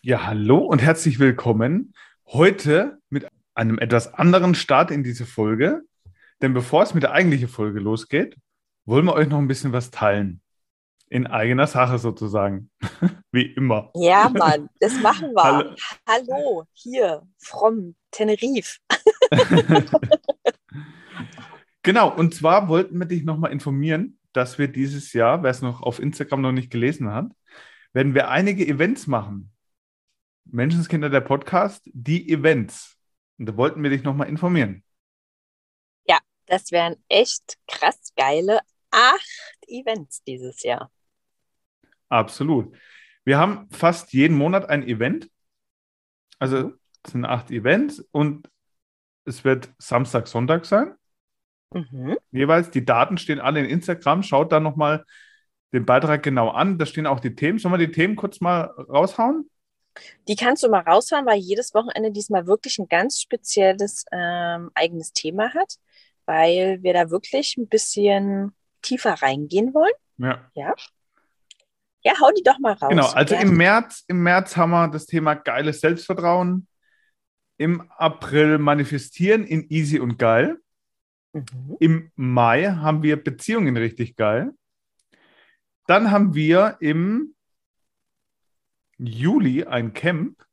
Ja, hallo und herzlich willkommen. Heute mit einem etwas anderen Start in diese Folge. Denn bevor es mit der eigentlichen Folge losgeht, wollen wir euch noch ein bisschen was teilen. In eigener Sache sozusagen. Wie immer. Ja, Mann, das machen wir. Hallo, Hallo hier, from Tenerife. genau, und zwar wollten wir dich nochmal informieren, dass wir dieses Jahr, wer es noch auf Instagram noch nicht gelesen hat, werden wir einige Events machen. Menschenskinder der Podcast, die Events. Und da wollten wir dich nochmal informieren. Ja, das wären echt krass geile acht Events dieses Jahr. Absolut. Wir haben fast jeden Monat ein Event. Also es sind acht Events und es wird Samstag, Sonntag sein. Mhm. Jeweils, die Daten stehen alle in Instagram. Schaut da nochmal den Beitrag genau an. Da stehen auch die Themen. Sollen wir die Themen kurz mal raushauen? Die kannst du mal raushauen, weil jedes Wochenende diesmal wirklich ein ganz spezielles ähm, eigenes Thema hat, weil wir da wirklich ein bisschen tiefer reingehen wollen. Ja. Ja. Ja, hau die doch mal raus. Genau, also ja. im März, im März haben wir das Thema geiles Selbstvertrauen. Im April manifestieren in easy und geil. Mhm. Im Mai haben wir Beziehungen richtig geil. Dann haben wir im Juli ein Camp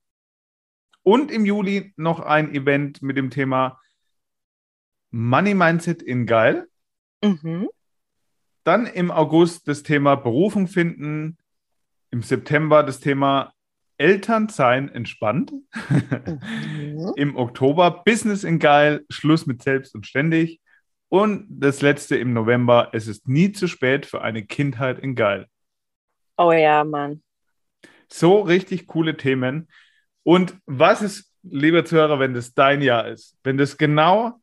und im Juli noch ein Event mit dem Thema Money Mindset in Geil. Mhm. Dann im August das Thema Berufung finden. Im September das Thema Elternsein entspannt. Mhm. Im Oktober Business in Geil, Schluss mit selbst und ständig. Und das letzte im November, es ist nie zu spät für eine Kindheit in Geil. Oh ja, Mann. So richtig coole Themen. Und was ist, lieber Zuhörer, wenn das dein Jahr ist? Wenn das genau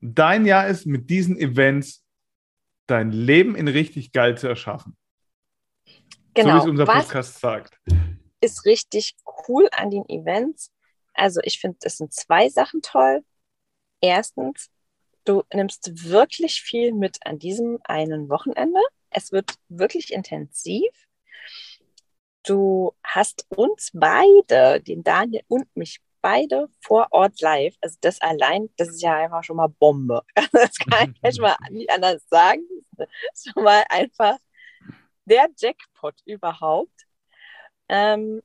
dein Jahr ist, mit diesen Events dein Leben in richtig geil zu erschaffen. Genau. So wie es unser was Podcast sagt. Ist richtig cool an den Events. Also ich finde, es sind zwei Sachen toll. Erstens, du nimmst wirklich viel mit an diesem einen Wochenende. Es wird wirklich intensiv. Du hast uns beide, den Daniel und mich beide vor Ort live. Also das allein, das ist ja einfach schon mal Bombe. Das kann ich schon mal nicht anders sagen. Schon mal einfach der Jackpot überhaupt. Ähm,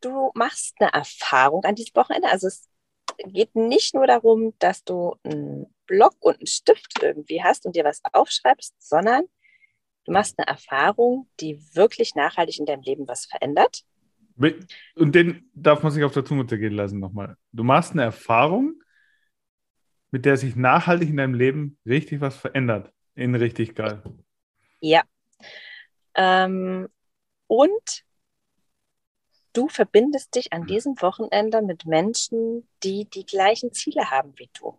du machst eine Erfahrung an diesem Wochenende. Also es geht nicht nur darum, dass du einen Block und einen Stift irgendwie hast und dir was aufschreibst, sondern Du machst eine Erfahrung, die wirklich nachhaltig in deinem Leben was verändert. Und den darf man sich auf der Zunge zergehen lassen nochmal. Du machst eine Erfahrung, mit der sich nachhaltig in deinem Leben richtig was verändert. In richtig geil. Ja. Ähm, und du verbindest dich an diesem Wochenende mit Menschen, die die gleichen Ziele haben wie du.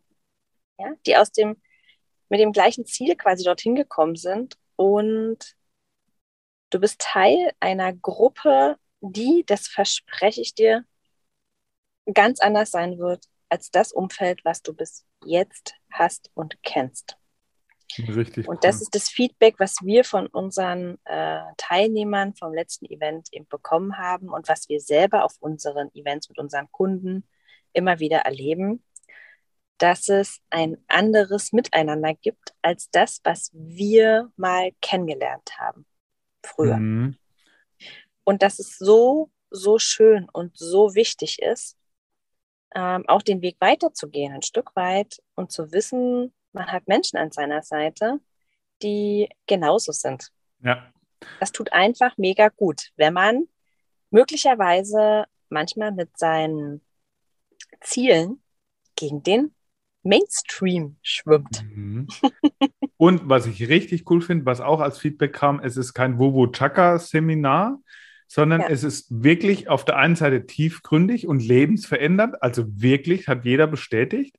Ja, die aus dem, mit dem gleichen Ziel quasi dorthin gekommen sind und du bist Teil einer Gruppe, die, das verspreche ich dir, ganz anders sein wird als das Umfeld, was du bis jetzt hast und kennst. Richtig. Und das ist das Feedback, was wir von unseren äh, Teilnehmern vom letzten Event eben bekommen haben und was wir selber auf unseren Events mit unseren Kunden immer wieder erleben dass es ein anderes Miteinander gibt als das, was wir mal kennengelernt haben früher. Mhm. Und dass es so, so schön und so wichtig ist, ähm, auch den Weg weiterzugehen, ein Stück weit und zu wissen, man hat Menschen an seiner Seite, die genauso sind. Ja. Das tut einfach mega gut, wenn man möglicherweise manchmal mit seinen Zielen gegen den Mainstream schwimmt. Mhm. Und was ich richtig cool finde, was auch als Feedback kam, es ist kein Wowo Chaka Seminar, sondern ja. es ist wirklich auf der einen Seite tiefgründig und lebensverändert, also wirklich, hat jeder bestätigt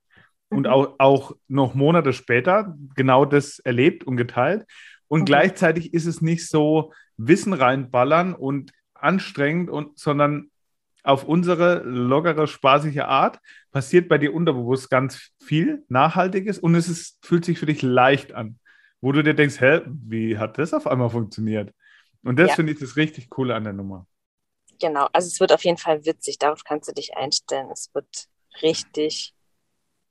mhm. und auch, auch noch Monate später genau das erlebt und geteilt. Und mhm. gleichzeitig ist es nicht so Wissen reinballern und anstrengend, und, sondern auf unsere lockere, spaßige Art passiert bei dir unterbewusst ganz viel Nachhaltiges und es ist, fühlt sich für dich leicht an, wo du dir denkst, hä, wie hat das auf einmal funktioniert? Und das ja. finde ich das richtig Coole an der Nummer. Genau, also es wird auf jeden Fall witzig. Darauf kannst du dich einstellen. Es wird richtig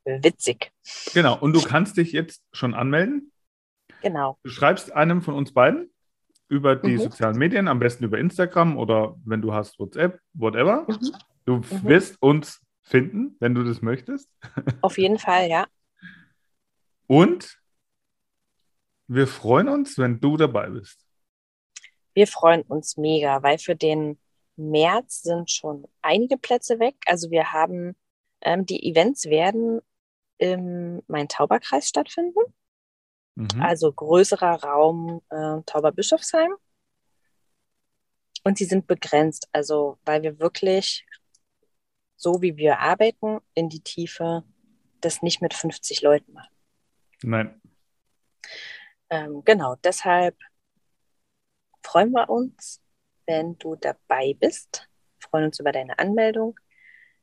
witzig. Genau, und du kannst dich jetzt schon anmelden. Genau. Du schreibst einem von uns beiden über die Mhm. sozialen Medien, am besten über Instagram oder wenn du hast WhatsApp, whatever. Mhm. Du Mhm. wirst uns finden, wenn du das möchtest. Auf jeden Fall, ja. Und wir freuen uns, wenn du dabei bist. Wir freuen uns mega, weil für den März sind schon einige Plätze weg. Also wir haben, ähm, die Events werden im Main-Tauber-Kreis stattfinden. Mhm. Also größerer Raum äh, Tauberbischofsheim. Und sie sind begrenzt, also weil wir wirklich, so wie wir arbeiten, in die Tiefe, das nicht mit 50 Leuten machen. Nein. Ähm, genau, deshalb freuen wir uns, wenn du dabei bist. Wir freuen uns über deine Anmeldung.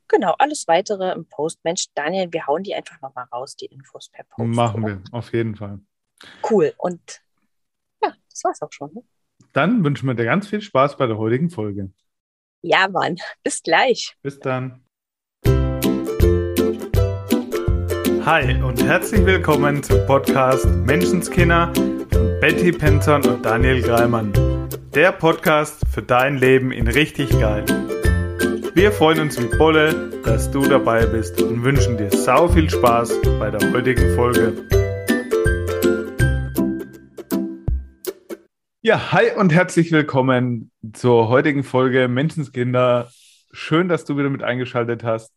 Genau, alles weitere im Post. Mensch, Daniel, wir hauen die einfach nochmal raus, die Infos per Post. Machen oder? wir, auf jeden Fall. Cool. Und ja, das war's auch schon. Ne? Dann wünschen wir dir ganz viel Spaß bei der heutigen Folge. Ja, Mann. Bis gleich. Bis dann. Hi und herzlich willkommen zum Podcast Menschenskinder von Betty Penton und Daniel Greimann. Der Podcast für dein Leben in richtig geil. Wir freuen uns wie Bolle, dass du dabei bist und wünschen dir sau viel Spaß bei der heutigen Folge. Ja, hi und herzlich willkommen zur heutigen Folge Menschenskinder. Schön, dass du wieder mit eingeschaltet hast.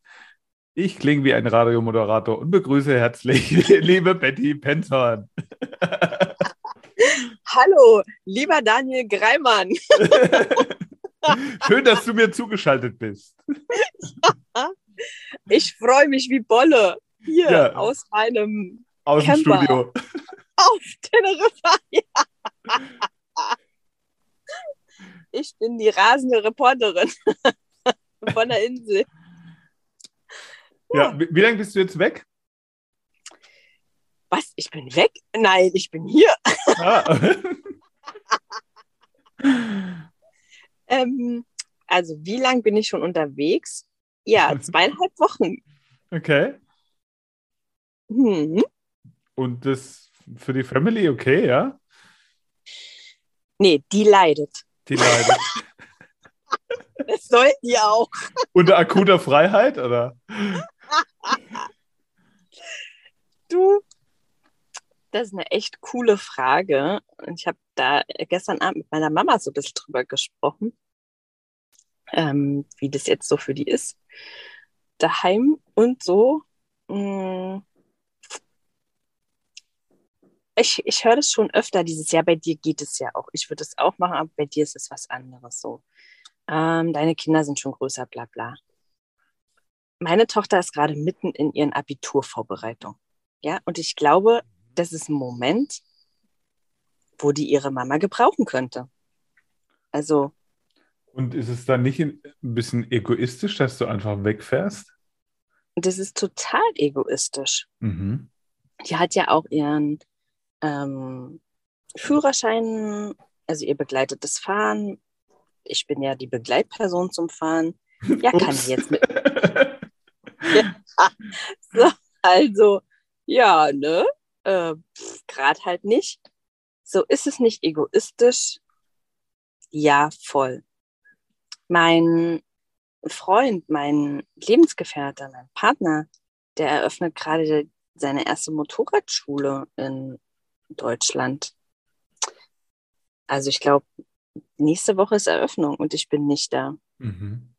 Ich klinge wie ein Radiomoderator und begrüße herzlich liebe Betty Penthorn. Hallo, lieber Daniel Greimann. Schön, dass du mir zugeschaltet bist. Ich freue mich wie Bolle hier Ja. aus meinem Aus dem. Studio. auf Teneriffa. Ja. Ich bin die rasende Reporterin von der Insel. Ja, wie, wie lange bist du jetzt weg? Was? Ich bin weg? Nein, ich bin hier. Ah. Ähm, also, wie lange bin ich schon unterwegs? Ja, zweieinhalb Wochen. Okay. Hm. Und das für die Family okay, ja? Nee, die leidet. Die leidet. Das soll die auch. Unter akuter Freiheit, oder? Du, das ist eine echt coole Frage. Ich habe da gestern Abend mit meiner Mama so ein bisschen drüber gesprochen, ähm, wie das jetzt so für die ist. Daheim und so. Mm. Ich, ich höre das schon öfter dieses Jahr. Bei dir geht es ja auch. Ich würde es auch machen, aber bei dir ist es was anderes so. Ähm, deine Kinder sind schon größer, bla bla. Meine Tochter ist gerade mitten in ihren Abiturvorbereitungen. Ja, und ich glaube, das ist ein Moment, wo die ihre Mama gebrauchen könnte. Also, Und ist es dann nicht ein bisschen egoistisch, dass du einfach wegfährst? das ist total egoistisch. Mhm. Die hat ja auch ihren ähm, Führerschein, also ihr begleitetes Fahren. Ich bin ja die Begleitperson zum Fahren. Ja, kann Ups. ich jetzt mit. So, also, ja, ne? Äh, Gerade halt nicht. So, ist es nicht egoistisch? Ja, voll. Mein Freund, mein Lebensgefährte, mein Partner, der eröffnet gerade seine erste Motorradschule in Deutschland. Also ich glaube, nächste Woche ist Eröffnung und ich bin nicht da. Mhm.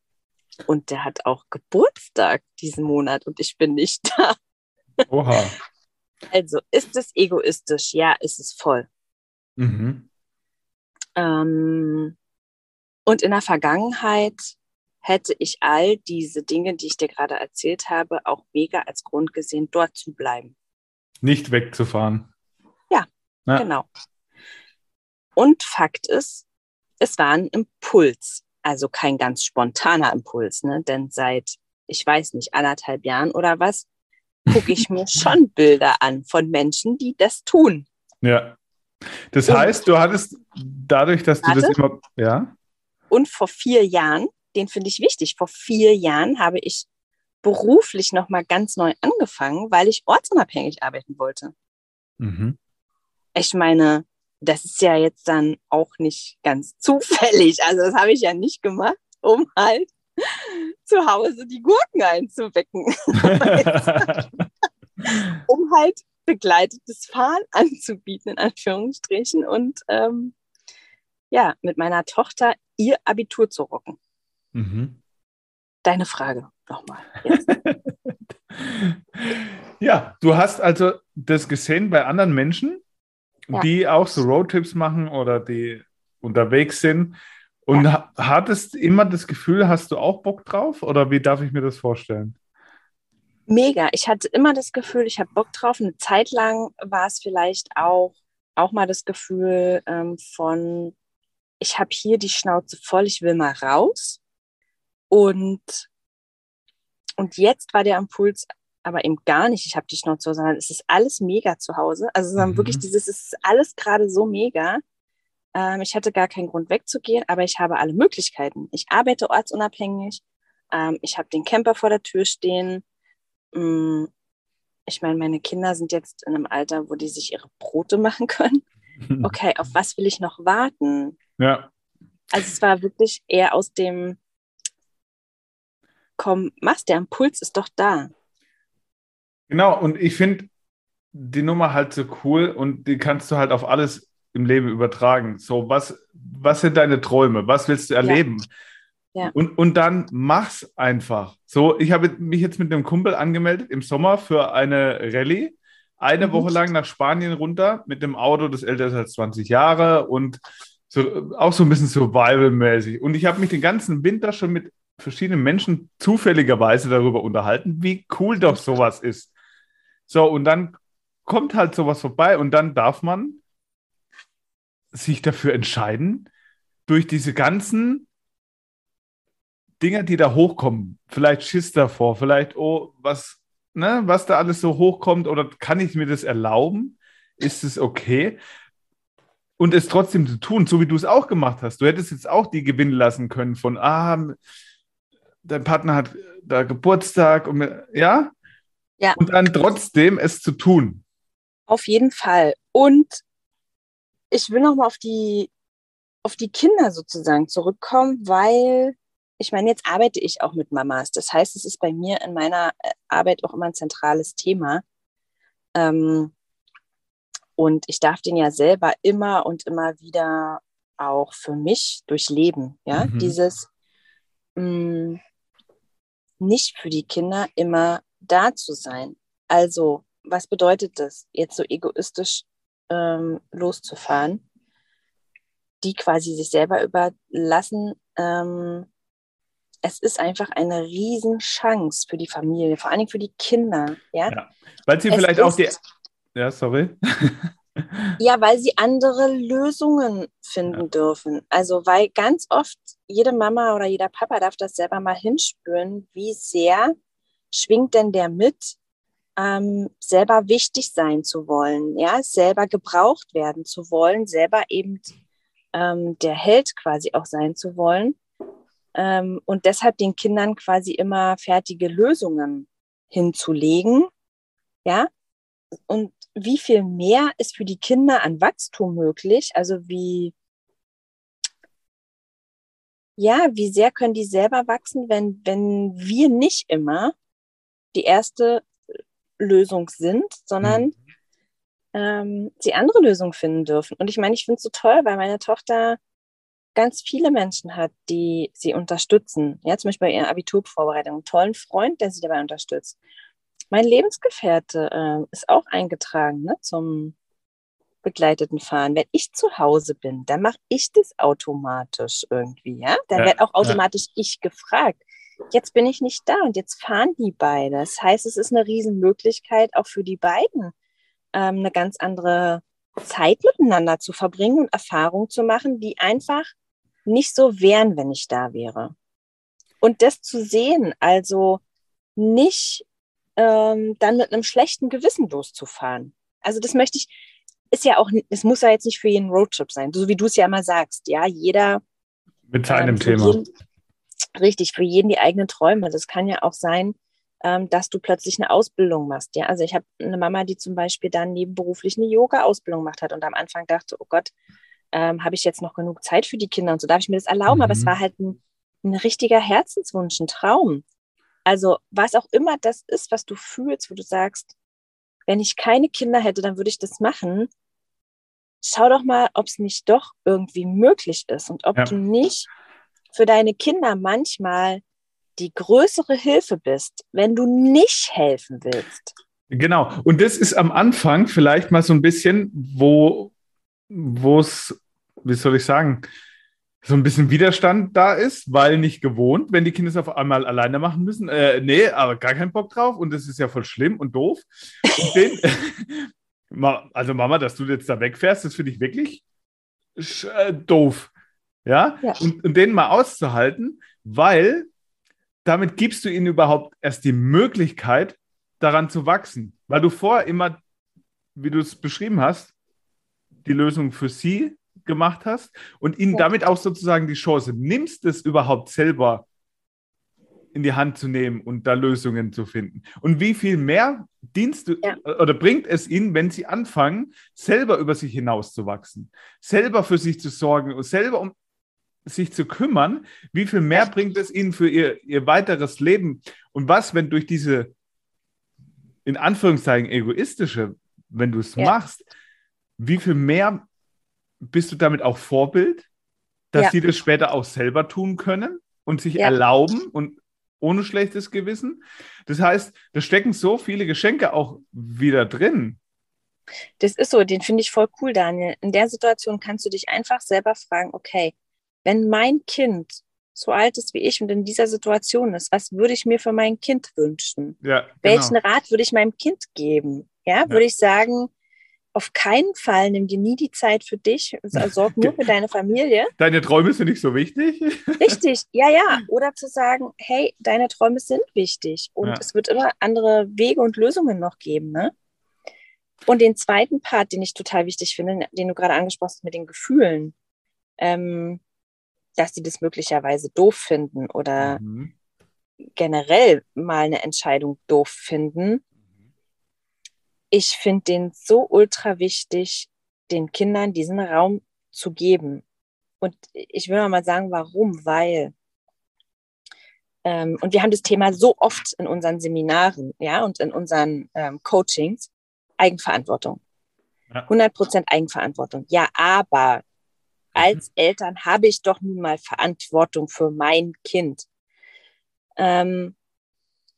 Und der hat auch Geburtstag diesen Monat und ich bin nicht da. Oha. Also ist es egoistisch? Ja, ist es voll. Mhm. Ähm, und in der Vergangenheit hätte ich all diese Dinge, die ich dir gerade erzählt habe, auch mega als Grund gesehen, dort zu bleiben. Nicht wegzufahren. Ja. Genau. Und Fakt ist, es war ein Impuls, also kein ganz spontaner Impuls, ne? denn seit, ich weiß nicht, anderthalb Jahren oder was, gucke ich mir schon Bilder an von Menschen, die das tun. Ja. Das Und- heißt, du hattest dadurch, dass du das Warte. immer. Ja. Und vor vier Jahren den finde ich wichtig. Vor vier Jahren habe ich beruflich nochmal ganz neu angefangen, weil ich ortsunabhängig arbeiten wollte. Mhm. Ich meine, das ist ja jetzt dann auch nicht ganz zufällig. Also das habe ich ja nicht gemacht, um halt zu Hause die Gurken einzuwecken. um halt begleitetes Fahren anzubieten, in Anführungsstrichen. Und ähm, ja, mit meiner Tochter ihr Abitur zu rocken. Mhm. Deine Frage nochmal. ja, du hast also das gesehen bei anderen Menschen, ja. die auch so Roadtrips machen oder die unterwegs sind. Und ja. hattest immer das Gefühl, hast du auch Bock drauf? Oder wie darf ich mir das vorstellen? Mega. Ich hatte immer das Gefühl, ich habe Bock drauf. Eine Zeit lang war es vielleicht auch, auch mal das Gefühl ähm, von, ich habe hier die Schnauze voll, ich will mal raus. Und, und jetzt war der Impuls aber eben gar nicht, ich habe die Schnauze sondern es ist alles mega zu Hause. Also mhm. wirklich dieses, es ist alles gerade so mega. Ähm, ich hatte gar keinen Grund wegzugehen, aber ich habe alle Möglichkeiten. Ich arbeite ortsunabhängig. Ähm, ich habe den Camper vor der Tür stehen. Mm, ich meine, meine Kinder sind jetzt in einem Alter, wo die sich ihre Brote machen können. Okay, auf was will ich noch warten? Ja. Also es war wirklich eher aus dem, komm, mach's, der Impuls ist doch da. Genau, und ich finde die Nummer halt so cool und die kannst du halt auf alles im Leben übertragen. So, was, was sind deine Träume? Was willst du erleben? Ja. Ja. Und, und dann mach's einfach. So, ich habe mich jetzt mit einem Kumpel angemeldet im Sommer für eine Rallye eine mhm. Woche lang nach Spanien runter mit dem Auto, das älter ist als 20 Jahre und so, auch so ein bisschen survival-mäßig. Und ich habe mich den ganzen Winter schon mit verschiedenen Menschen zufälligerweise darüber unterhalten, wie cool doch sowas ist. So, und dann kommt halt sowas vorbei und dann darf man sich dafür entscheiden, durch diese ganzen Dinge, die da hochkommen, vielleicht Schiss davor, vielleicht, oh, was, ne, was da alles so hochkommt, oder kann ich mir das erlauben? Ist es okay? Und es trotzdem zu tun, so wie du es auch gemacht hast. Du hättest jetzt auch die gewinnen lassen können von, ah, dein Partner hat da Geburtstag und ja? Ja. Und dann trotzdem es zu tun. Auf jeden Fall. Und ich will nochmal auf die, auf die Kinder sozusagen zurückkommen, weil ich meine, jetzt arbeite ich auch mit Mamas. Das heißt, es ist bei mir in meiner äh, Arbeit auch immer ein zentrales Thema. Ähm, und ich darf den ja selber immer und immer wieder auch für mich durchleben. Ja, mhm. dieses mh, mm, nicht für die Kinder immer da zu sein. Also, was bedeutet das, jetzt so egoistisch ähm, loszufahren? Die quasi sich selber überlassen, ähm, es ist einfach eine Riesenchance für die Familie, vor allen Dingen für die Kinder. Ja, ja weil sie es vielleicht auch die. Ja, sorry. ja, weil sie andere Lösungen finden ja. dürfen. Also, weil ganz oft jede Mama oder jeder Papa darf das selber mal hinspüren, wie sehr schwingt denn der mit, ähm, selber wichtig sein zu wollen, ja, selber gebraucht werden zu wollen, selber eben ähm, der Held quasi auch sein zu wollen ähm, und deshalb den Kindern quasi immer fertige Lösungen hinzulegen. Ja, und wie viel mehr ist für die Kinder an Wachstum möglich? Also wie, ja, wie sehr können die selber wachsen, wenn, wenn wir nicht immer die erste Lösung sind, sondern mhm. ähm, sie andere Lösungen finden dürfen. Und ich meine, ich finde es so toll, weil meine Tochter ganz viele Menschen hat, die sie unterstützen. Ja, zum Beispiel bei ihrer Abiturvorbereitung. Einen tollen Freund, der sie dabei unterstützt. Mein Lebensgefährte äh, ist auch eingetragen ne, zum begleiteten Fahren. Wenn ich zu Hause bin, dann mache ich das automatisch irgendwie. Ja, dann ja, wird auch automatisch ja. ich gefragt. Jetzt bin ich nicht da und jetzt fahren die beide. Das heißt, es ist eine Riesenmöglichkeit auch für die beiden, ähm, eine ganz andere Zeit miteinander zu verbringen und Erfahrungen zu machen, die einfach nicht so wären, wenn ich da wäre. Und das zu sehen, also nicht ähm, dann mit einem schlechten Gewissen loszufahren. Also das möchte ich, ist ja auch, es muss ja jetzt nicht für jeden Roadtrip sein, so wie du es ja immer sagst, ja, jeder mit seinem ähm, Thema. Jeden, richtig für jeden die eigenen Träume. Das kann ja auch sein, ähm, dass du plötzlich eine Ausbildung machst. Ja, also ich habe eine Mama, die zum Beispiel dann nebenberuflich eine Yoga-Ausbildung gemacht hat und am Anfang dachte, oh Gott, ähm, habe ich jetzt noch genug Zeit für die Kinder und so darf ich mir das erlauben. Mhm. Aber es mhm. war halt ein, ein richtiger Herzenswunsch, ein Traum. Also was auch immer das ist, was du fühlst, wo du sagst, wenn ich keine Kinder hätte, dann würde ich das machen. Schau doch mal, ob es nicht doch irgendwie möglich ist und ob ja. du nicht für deine Kinder manchmal die größere Hilfe bist, wenn du nicht helfen willst. Genau. Und das ist am Anfang vielleicht mal so ein bisschen, wo es, wie soll ich sagen, so ein bisschen Widerstand da ist, weil nicht gewohnt, wenn die Kinder es auf einmal alleine machen müssen. Äh, nee, aber gar keinen Bock drauf und das ist ja voll schlimm und doof. Und den, also Mama, dass du jetzt da wegfährst, das finde ich wirklich äh, doof. Ja, ja. Und, und den mal auszuhalten, weil damit gibst du ihnen überhaupt erst die Möglichkeit, daran zu wachsen. Weil du vorher immer, wie du es beschrieben hast, die Lösung für sie gemacht hast und ihnen ja. damit auch sozusagen die Chance nimmst, es überhaupt selber in die Hand zu nehmen und da Lösungen zu finden. Und wie viel mehr dienst du ja. oder bringt es ihnen, wenn sie anfangen, selber über sich hinauszuwachsen, selber für sich zu sorgen und selber um sich zu kümmern, wie viel mehr bringt es ihnen für ihr, ihr weiteres Leben? Und was, wenn durch diese, in Anführungszeichen, egoistische, wenn du es ja. machst, wie viel mehr bist du damit auch Vorbild, dass ja. sie das später auch selber tun können und sich ja. erlauben und ohne schlechtes Gewissen? Das heißt, da stecken so viele Geschenke auch wieder drin. Das ist so, den finde ich voll cool, Daniel. In der Situation kannst du dich einfach selber fragen, okay, wenn mein Kind so alt ist wie ich und in dieser Situation ist, was würde ich mir für mein Kind wünschen? Ja, genau. Welchen Rat würde ich meinem Kind geben? Ja, ja, würde ich sagen, auf keinen Fall nimm dir nie die Zeit für dich, sorg nur für deine Familie. Deine Träume sind nicht so wichtig. Richtig, ja, ja. Oder zu sagen, hey, deine Träume sind wichtig und ja. es wird immer andere Wege und Lösungen noch geben. Ne? Und den zweiten Part, den ich total wichtig finde, den du gerade angesprochen hast mit den Gefühlen, ähm, dass sie das möglicherweise doof finden oder mhm. generell mal eine Entscheidung doof finden. Ich finde den so ultra wichtig, den Kindern diesen Raum zu geben. Und ich will mal sagen, warum? Weil, ähm, und wir haben das Thema so oft in unseren Seminaren, ja, und in unseren ähm, Coachings, Eigenverantwortung. Ja. 100% Eigenverantwortung. Ja, aber als mhm. Eltern habe ich doch nun mal Verantwortung für mein Kind. Ähm,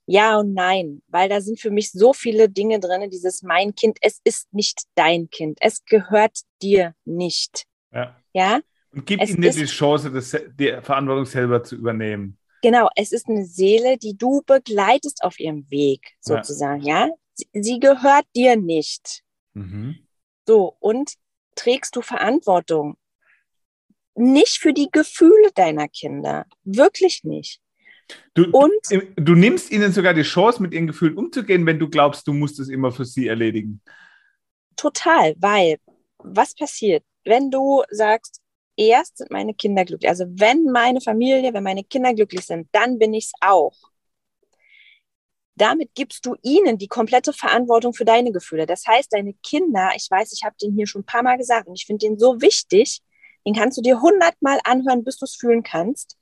ja und nein, weil da sind für mich so viele Dinge drin, dieses mein Kind, es ist nicht dein Kind, es gehört dir nicht. Ja. ja? Und gib ihnen die Chance, das, die Verantwortung selber zu übernehmen. Genau, es ist eine Seele, die du begleitest auf ihrem Weg, sozusagen, ja. ja? Sie, sie, gehört dir nicht. Mhm. So, und trägst du Verantwortung? Nicht für die Gefühle deiner Kinder. Wirklich nicht. Du, und, du nimmst ihnen sogar die Chance, mit ihren Gefühlen umzugehen, wenn du glaubst, du musst es immer für sie erledigen. Total, weil was passiert, wenn du sagst, erst sind meine Kinder glücklich, also wenn meine Familie, wenn meine Kinder glücklich sind, dann bin ich es auch. Damit gibst du ihnen die komplette Verantwortung für deine Gefühle. Das heißt, deine Kinder, ich weiß, ich habe den hier schon ein paar Mal gesagt und ich finde den so wichtig, den kannst du dir hundertmal anhören, bis du es fühlen kannst.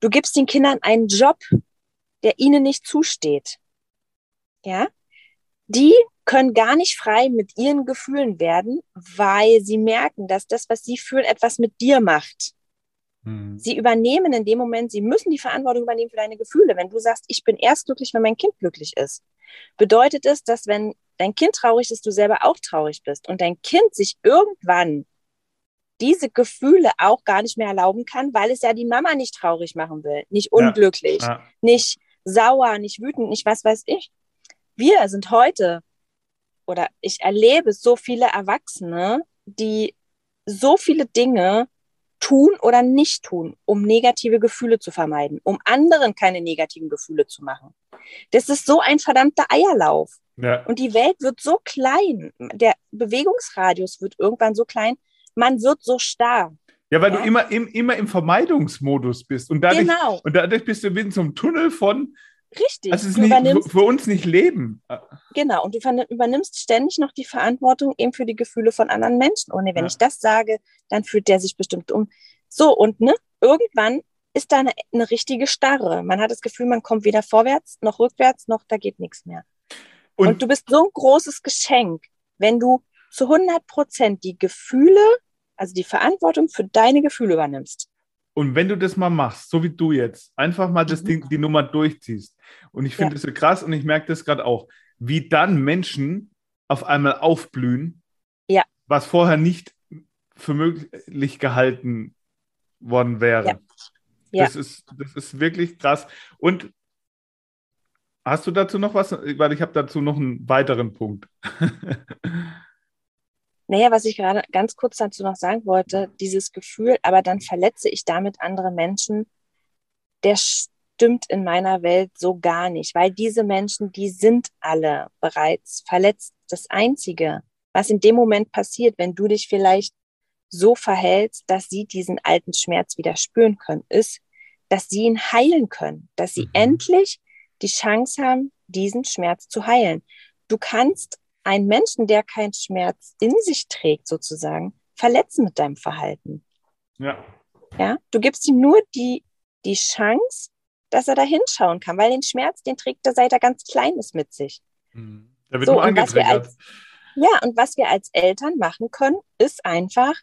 Du gibst den Kindern einen Job, der ihnen nicht zusteht. Ja? Die können gar nicht frei mit ihren Gefühlen werden, weil sie merken, dass das, was sie fühlen, etwas mit dir macht. Mhm. Sie übernehmen in dem Moment, sie müssen die Verantwortung übernehmen für deine Gefühle. Wenn du sagst, ich bin erst glücklich, wenn mein Kind glücklich ist, bedeutet es, dass wenn dein Kind traurig ist, du selber auch traurig bist und dein Kind sich irgendwann diese Gefühle auch gar nicht mehr erlauben kann, weil es ja die Mama nicht traurig machen will, nicht unglücklich, ja, ja. nicht sauer, nicht wütend, nicht was weiß ich. Wir sind heute oder ich erlebe so viele Erwachsene, die so viele Dinge tun oder nicht tun, um negative Gefühle zu vermeiden, um anderen keine negativen Gefühle zu machen. Das ist so ein verdammter Eierlauf. Ja. Und die Welt wird so klein, der Bewegungsradius wird irgendwann so klein, man wird so starr. Ja, weil ja? du immer im, immer im Vermeidungsmodus bist. Und dadurch, genau. und dadurch bist du in so einem Tunnel von. Richtig. Also es ist nicht, für uns nicht Leben. Genau, und du übernimmst ständig noch die Verantwortung eben für die Gefühle von anderen Menschen. Oh nee, wenn ja. ich das sage, dann fühlt der sich bestimmt um. So, und ne, irgendwann ist da eine, eine richtige Starre. Man hat das Gefühl, man kommt weder vorwärts noch rückwärts, noch da geht nichts mehr. Und, und du bist so ein großes Geschenk, wenn du zu 100 Prozent die Gefühle, also die Verantwortung für deine Gefühle übernimmst. Und wenn du das mal machst, so wie du jetzt, einfach mal das mhm. Ding, die Nummer durchziehst. Und ich finde ja. das so krass und ich merke das gerade auch, wie dann Menschen auf einmal aufblühen, ja. was vorher nicht für möglich gehalten worden wäre. Ja. Ja. Das, ist, das ist wirklich krass. Und hast du dazu noch was? Weil ich habe dazu noch einen weiteren Punkt. Naja, was ich gerade ganz kurz dazu noch sagen wollte, dieses Gefühl, aber dann verletze ich damit andere Menschen, der stimmt in meiner Welt so gar nicht, weil diese Menschen, die sind alle bereits verletzt. Das Einzige, was in dem Moment passiert, wenn du dich vielleicht so verhältst, dass sie diesen alten Schmerz wieder spüren können, ist, dass sie ihn heilen können, dass sie mhm. endlich die Chance haben, diesen Schmerz zu heilen. Du kannst einen Menschen, der keinen Schmerz in sich trägt, sozusagen, verletzen mit deinem Verhalten. Ja. Ja, du gibst ihm nur die, die Chance, dass er da hinschauen kann, weil den Schmerz, den trägt er seit er ganz klein ist mit sich. Mhm. Da wird so, nur angetriggert. Ja, und was wir als Eltern machen können, ist einfach,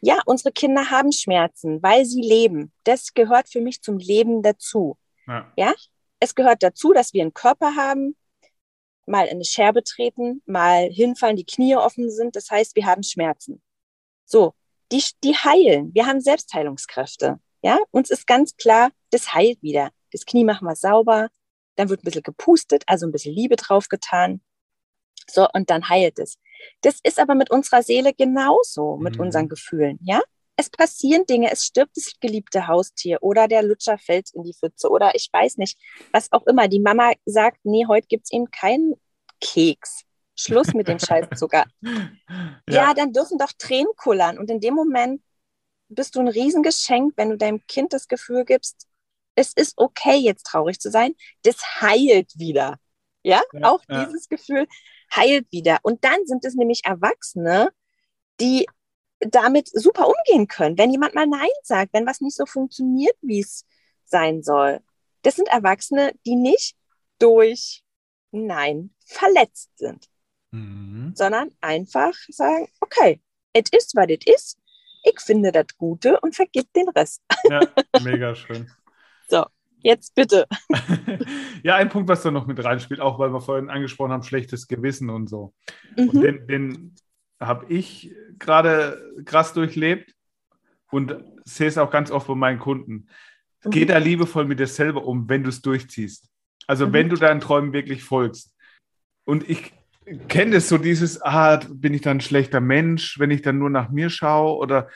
ja, unsere Kinder haben Schmerzen, weil sie leben. Das gehört für mich zum Leben dazu. Ja. ja? Es gehört dazu, dass wir einen Körper haben, mal in eine Scherbe treten, mal hinfallen, die Knie offen sind. Das heißt, wir haben Schmerzen. So, die, die heilen. Wir haben Selbstheilungskräfte. Ja, uns ist ganz klar, das heilt wieder. Das Knie machen wir sauber, dann wird ein bisschen gepustet, also ein bisschen Liebe draufgetan. So, und dann heilt es. Das ist aber mit unserer Seele genauso, mit mhm. unseren Gefühlen, ja? Es passieren Dinge, es stirbt das geliebte Haustier oder der Lutscher fällt in die Pfütze oder ich weiß nicht, was auch immer. Die Mama sagt, nee, heute gibt es eben keinen Keks. Schluss mit dem Scheißzucker. ja. ja, dann dürfen doch Tränen kullern. Und in dem Moment bist du ein Riesengeschenk, wenn du deinem Kind das Gefühl gibst, es ist okay, jetzt traurig zu sein. Das heilt wieder. Ja, ja auch ja. dieses Gefühl, heilt wieder. Und dann sind es nämlich Erwachsene, die damit super umgehen können. Wenn jemand mal Nein sagt, wenn was nicht so funktioniert, wie es sein soll. Das sind Erwachsene, die nicht durch Nein verletzt sind, mhm. sondern einfach sagen, okay, es ist, was es ist. Ich finde das Gute und vergib den Rest. Ja, mega schön. so, Jetzt bitte. ja, ein Punkt, was da noch mit reinspielt, auch weil wir vorhin angesprochen haben, schlechtes Gewissen und so. Mhm. Und den, den habe ich gerade krass durchlebt und sehe es auch ganz oft bei meinen Kunden. Mhm. Geh da liebevoll mit dir selber um, wenn du es durchziehst. Also mhm. wenn du deinen Träumen wirklich folgst. Und ich kenne es so dieses, ah, bin ich dann ein schlechter Mensch, wenn ich dann nur nach mir schaue oder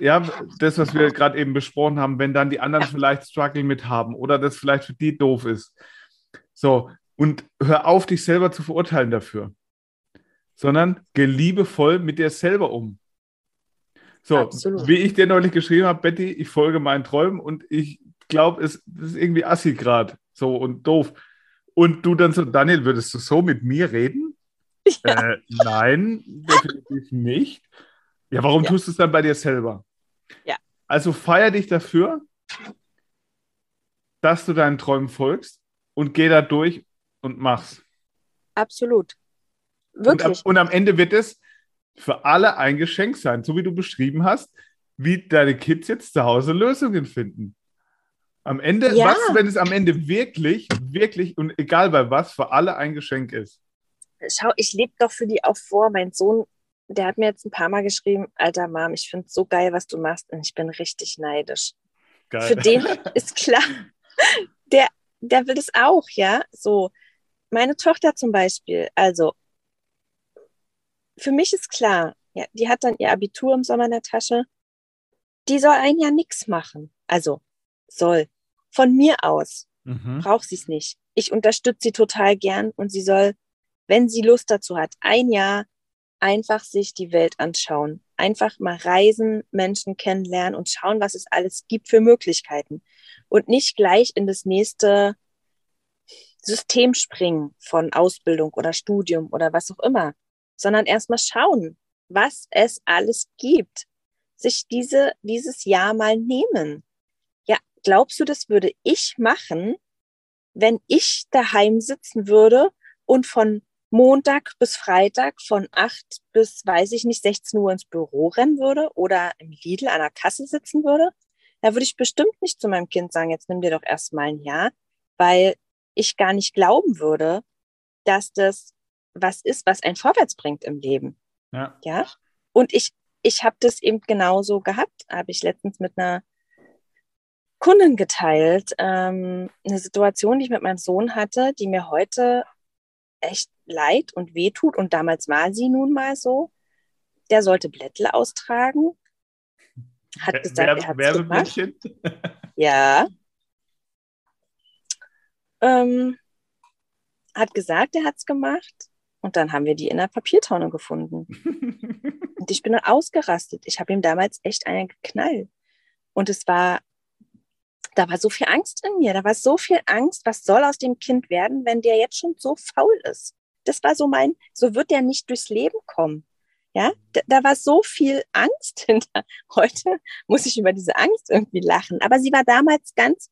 ja, das, was wir gerade eben besprochen haben, wenn dann die anderen vielleicht Struggle mit haben oder das vielleicht für die doof ist. So, und hör auf, dich selber zu verurteilen dafür, sondern geh liebevoll mit dir selber um. So, Absolut. wie ich dir neulich geschrieben habe, Betty, ich folge meinen Träumen und ich glaube, es ist irgendwie assi gerade so und doof. Und du dann so, Daniel, würdest du so mit mir reden? Ja. Äh, nein, definitiv nicht. Ja, warum ja. tust du es dann bei dir selber? Ja. Also feier dich dafür, dass du deinen Träumen folgst und geh da durch und mach's. Absolut. Wirklich. Und, und am Ende wird es für alle ein Geschenk sein, so wie du beschrieben hast, wie deine Kids jetzt zu Hause Lösungen finden. Am Ende, ja. was, wenn es am Ende wirklich, wirklich und egal bei was, für alle ein Geschenk ist? Schau, ich lebe doch für die auch vor. Mein Sohn der hat mir jetzt ein paar Mal geschrieben, alter Mom, ich finde es so geil, was du machst und ich bin richtig neidisch. Geil. Für den ist klar, der, der will es auch, ja. So, meine Tochter zum Beispiel, also für mich ist klar, ja, die hat dann ihr Abitur im Sommer in der Tasche. Die soll ein Jahr nichts machen. Also soll. Von mir aus mhm. braucht sie es nicht. Ich unterstütze sie total gern und sie soll, wenn sie Lust dazu hat, ein Jahr einfach sich die Welt anschauen. einfach mal reisen, Menschen kennenlernen und schauen, was es alles gibt für Möglichkeiten. Und nicht gleich in das nächste System springen von Ausbildung oder Studium oder was auch immer, sondern erstmal schauen, was es alles gibt. Sich diese, dieses Jahr mal nehmen. Ja, glaubst du, das würde ich machen, wenn ich daheim sitzen würde und von Montag bis Freitag von 8 bis, weiß ich nicht, 16 Uhr ins Büro rennen würde oder im Lidl an der Kasse sitzen würde, da würde ich bestimmt nicht zu meinem Kind sagen, jetzt nimm dir doch erstmal ein Jahr, weil ich gar nicht glauben würde, dass das was ist, was einen vorwärts bringt im Leben. Ja. ja? Und ich, ich habe das eben genauso gehabt, habe ich letztens mit einer Kundin geteilt. Ähm, eine Situation, die ich mit meinem Sohn hatte, die mir heute echt leid und wehtut. Und damals war sie nun mal so. Der sollte Blättel austragen. Hat gesagt, er hat gemacht. Ja. Ähm, hat gesagt, er hat es gemacht. Und dann haben wir die in der Papiertonne gefunden. und ich bin dann ausgerastet. Ich habe ihm damals echt einen geknallt. Und es war, da war so viel Angst in mir. Da war so viel Angst, was soll aus dem Kind werden, wenn der jetzt schon so faul ist. Das war so mein, so wird der nicht durchs Leben kommen. Ja, da, da war so viel Angst hinter. Heute muss ich über diese Angst irgendwie lachen. Aber sie war damals ganz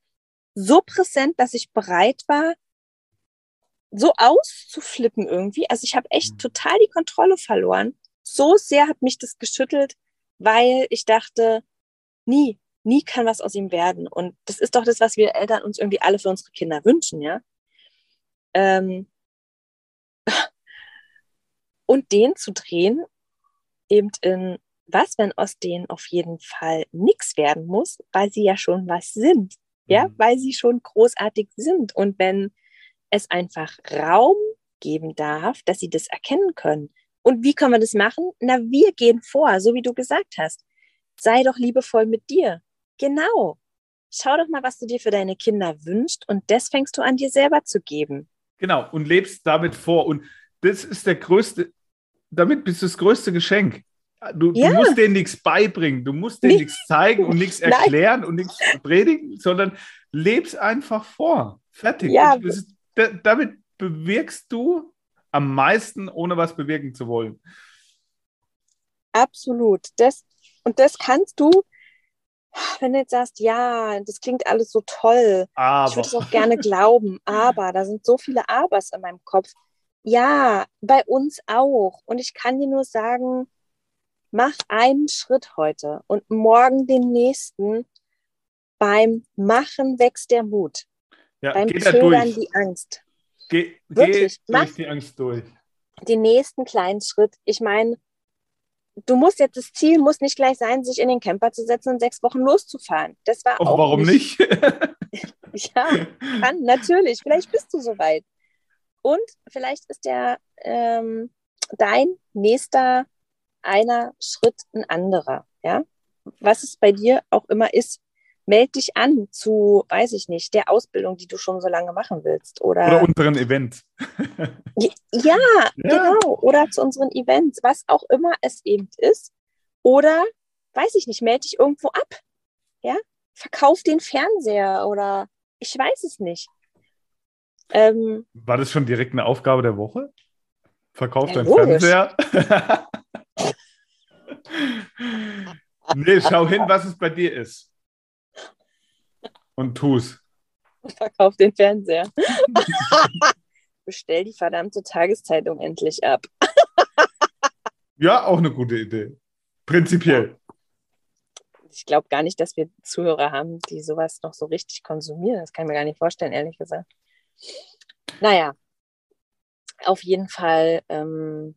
so präsent, dass ich bereit war, so auszuflippen irgendwie. Also ich habe echt mhm. total die Kontrolle verloren. So sehr hat mich das geschüttelt, weil ich dachte, nie, nie kann was aus ihm werden. Und das ist doch das, was wir Eltern uns irgendwie alle für unsere Kinder wünschen, ja. Ähm, und den zu drehen, eben in was, wenn aus denen auf jeden Fall nichts werden muss, weil sie ja schon was sind, ja, mhm. weil sie schon großartig sind. Und wenn es einfach Raum geben darf, dass sie das erkennen können. Und wie können wir das machen? Na, wir gehen vor, so wie du gesagt hast. Sei doch liebevoll mit dir. Genau. Schau doch mal, was du dir für deine Kinder wünschst und das fängst du an dir selber zu geben. Genau, und lebst damit vor. Und das ist der größte, damit bist du das größte Geschenk. Du, ja. du musst denen nichts beibringen, du musst denen nichts zeigen und nichts erklären und nichts predigen, sondern lebst einfach vor. Fertig. Ja. Ist, damit bewirkst du am meisten, ohne was bewirken zu wollen. Absolut. Das, und das kannst du, wenn du jetzt sagst, ja, das klingt alles so toll. Aber. Ich würde es auch gerne glauben, aber da sind so viele Abers in meinem Kopf. Ja, bei uns auch. Und ich kann dir nur sagen, mach einen Schritt heute und morgen den nächsten. Beim Machen wächst der Mut. Ja, beim Zögern die Angst. Geh, Wirklich, geh durch die Angst durch. Den nächsten kleinen Schritt. Ich meine, du musst jetzt, das Ziel muss nicht gleich sein, sich in den Camper zu setzen und sechs Wochen loszufahren. Das war Och, auch. Warum nicht? nicht? ja, kann, natürlich. Vielleicht bist du soweit. Und vielleicht ist der ähm, dein nächster einer Schritt ein anderer. Ja, was es bei dir auch immer ist, meld dich an zu, weiß ich nicht, der Ausbildung, die du schon so lange machen willst. Oder, oder unseren Events. ja, ja, genau. Oder zu unseren Events, was auch immer es eben ist. Oder, weiß ich nicht, melde dich irgendwo ab. Ja, verkauf den Fernseher oder ich weiß es nicht. Ähm, War das schon direkt eine Aufgabe der Woche? Verkauf ja, deinen logisch. Fernseher. nee, schau hin, was es bei dir ist. Und tu's. Verkauf den Fernseher. Bestell die verdammte Tageszeitung endlich ab. ja, auch eine gute Idee. Prinzipiell. Ich glaube gar nicht, dass wir Zuhörer haben, die sowas noch so richtig konsumieren. Das kann ich mir gar nicht vorstellen, ehrlich gesagt. Naja, auf jeden Fall, ähm,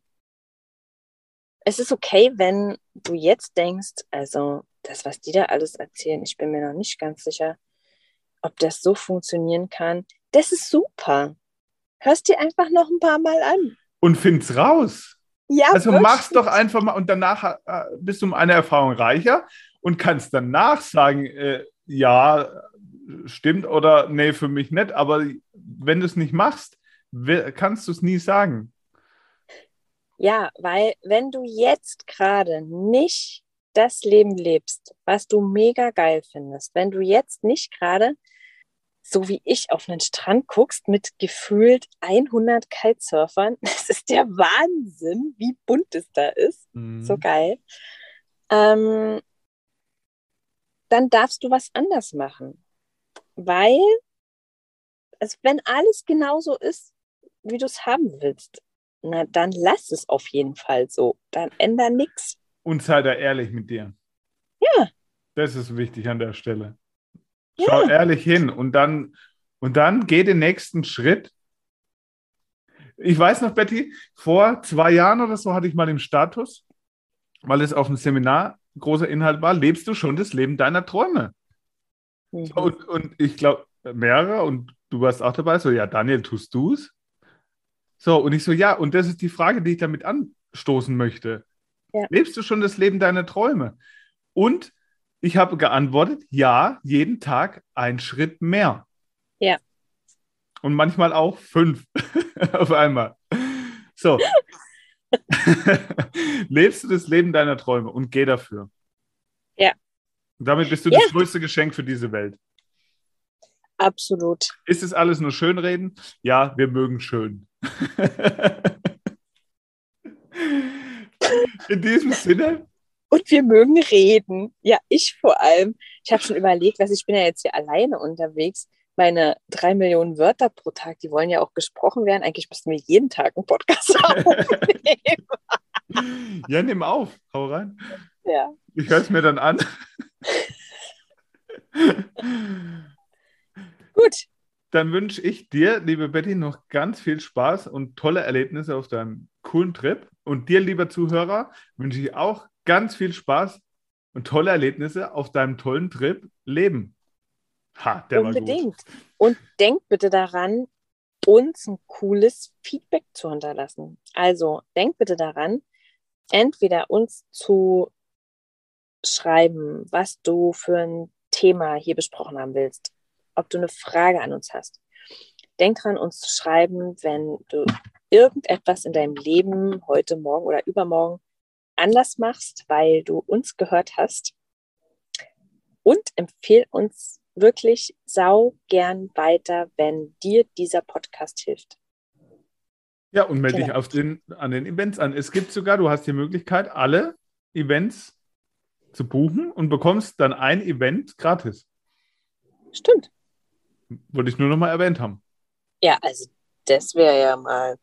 es ist okay, wenn du jetzt denkst, also das, was die da alles erzählen, ich bin mir noch nicht ganz sicher, ob das so funktionieren kann. Das ist super. Hörst dir einfach noch ein paar Mal an. Und find's raus. Ja, also wirklich. mach's doch einfach mal und danach äh, bist du um eine Erfahrung reicher und kannst danach sagen, äh, ja, stimmt oder nee, für mich nicht. Aber wenn du es nicht machst, kannst du es nie sagen. Ja, weil wenn du jetzt gerade nicht das Leben lebst, was du mega geil findest, wenn du jetzt nicht gerade so wie ich auf einen Strand guckst mit gefühlt 100 Kitesurfern, das ist der Wahnsinn, wie bunt es da ist. Mhm. So geil. Ähm, dann darfst du was anders machen. Weil, also wenn alles genauso ist, wie du es haben willst, na dann lass es auf jeden Fall so. Dann änder nichts. Und sei da ehrlich mit dir. Ja. Das ist wichtig an der Stelle. Schau ja. ehrlich hin und dann, und dann geh den nächsten Schritt. Ich weiß noch, Betty, vor zwei Jahren oder so hatte ich mal im Status, weil es auf dem Seminar großer Inhalt war, lebst du schon das Leben deiner Träume. Mhm. Und, und ich glaube, mehrere, und du warst auch dabei, so, ja, Daniel, tust du es? So, und ich so, ja, und das ist die Frage, die ich damit anstoßen möchte. Ja. Lebst du schon das Leben deiner Träume? Und ich habe geantwortet, ja, jeden Tag ein Schritt mehr. Ja. Und manchmal auch fünf auf einmal. So. Lebst du das Leben deiner Träume und geh dafür. Ja. Und damit bist du ja. das größte Geschenk für diese Welt. Absolut. Ist es alles nur Schönreden? Ja, wir mögen schön. In diesem Sinne. Und wir mögen reden. Ja, ich vor allem. Ich habe schon überlegt, was ich bin ja jetzt hier alleine unterwegs. Meine drei Millionen Wörter pro Tag, die wollen ja auch gesprochen werden. Eigentlich müssten wir jeden Tag einen Podcast aufnehmen. ja, nimm auf. Hau rein. Ja. Ich höre es mir dann an. Gut. Dann wünsche ich dir, liebe Betty, noch ganz viel Spaß und tolle Erlebnisse auf deinem coolen Trip. Und dir, lieber Zuhörer, wünsche ich auch ganz viel Spaß und tolle Erlebnisse auf deinem tollen Trip Leben. Ha, der Unbedingt. War gut. Und denk bitte daran, uns ein cooles Feedback zu hinterlassen. Also denk bitte daran, entweder uns zu schreiben, was du für ein Thema hier besprochen haben willst, ob du eine Frage an uns hast. Denk dran, uns zu schreiben, wenn du irgendetwas in deinem Leben heute, morgen oder übermorgen anders machst, weil du uns gehört hast. Und empfehl uns wirklich sau gern weiter, wenn dir dieser Podcast hilft. Ja, und melde genau. dich auf den, an den Events an. Es gibt sogar, du hast die Möglichkeit, alle Events zu buchen und bekommst dann ein Event gratis. Stimmt. Wollte ich nur noch mal erwähnt haben. Ja, also das wäre ja mal,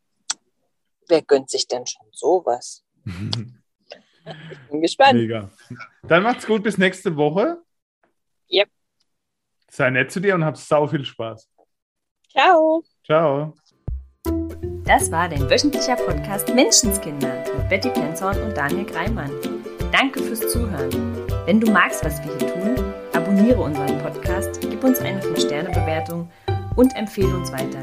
wer gönnt sich denn schon sowas? ich bin gespannt. Mega. Dann macht's gut, bis nächste Woche. Yep. Sei nett zu dir und hab sau viel Spaß. Ciao. Ciao. Das war dein wöchentlicher Podcast Menschenskinder mit Betty Penzorn und Daniel Greimann. Danke fürs Zuhören. Wenn du magst, was wir hier tun, abonniere unseren Podcast, gib uns eine 5-Sterne-Bewertung und empfehle uns weiter.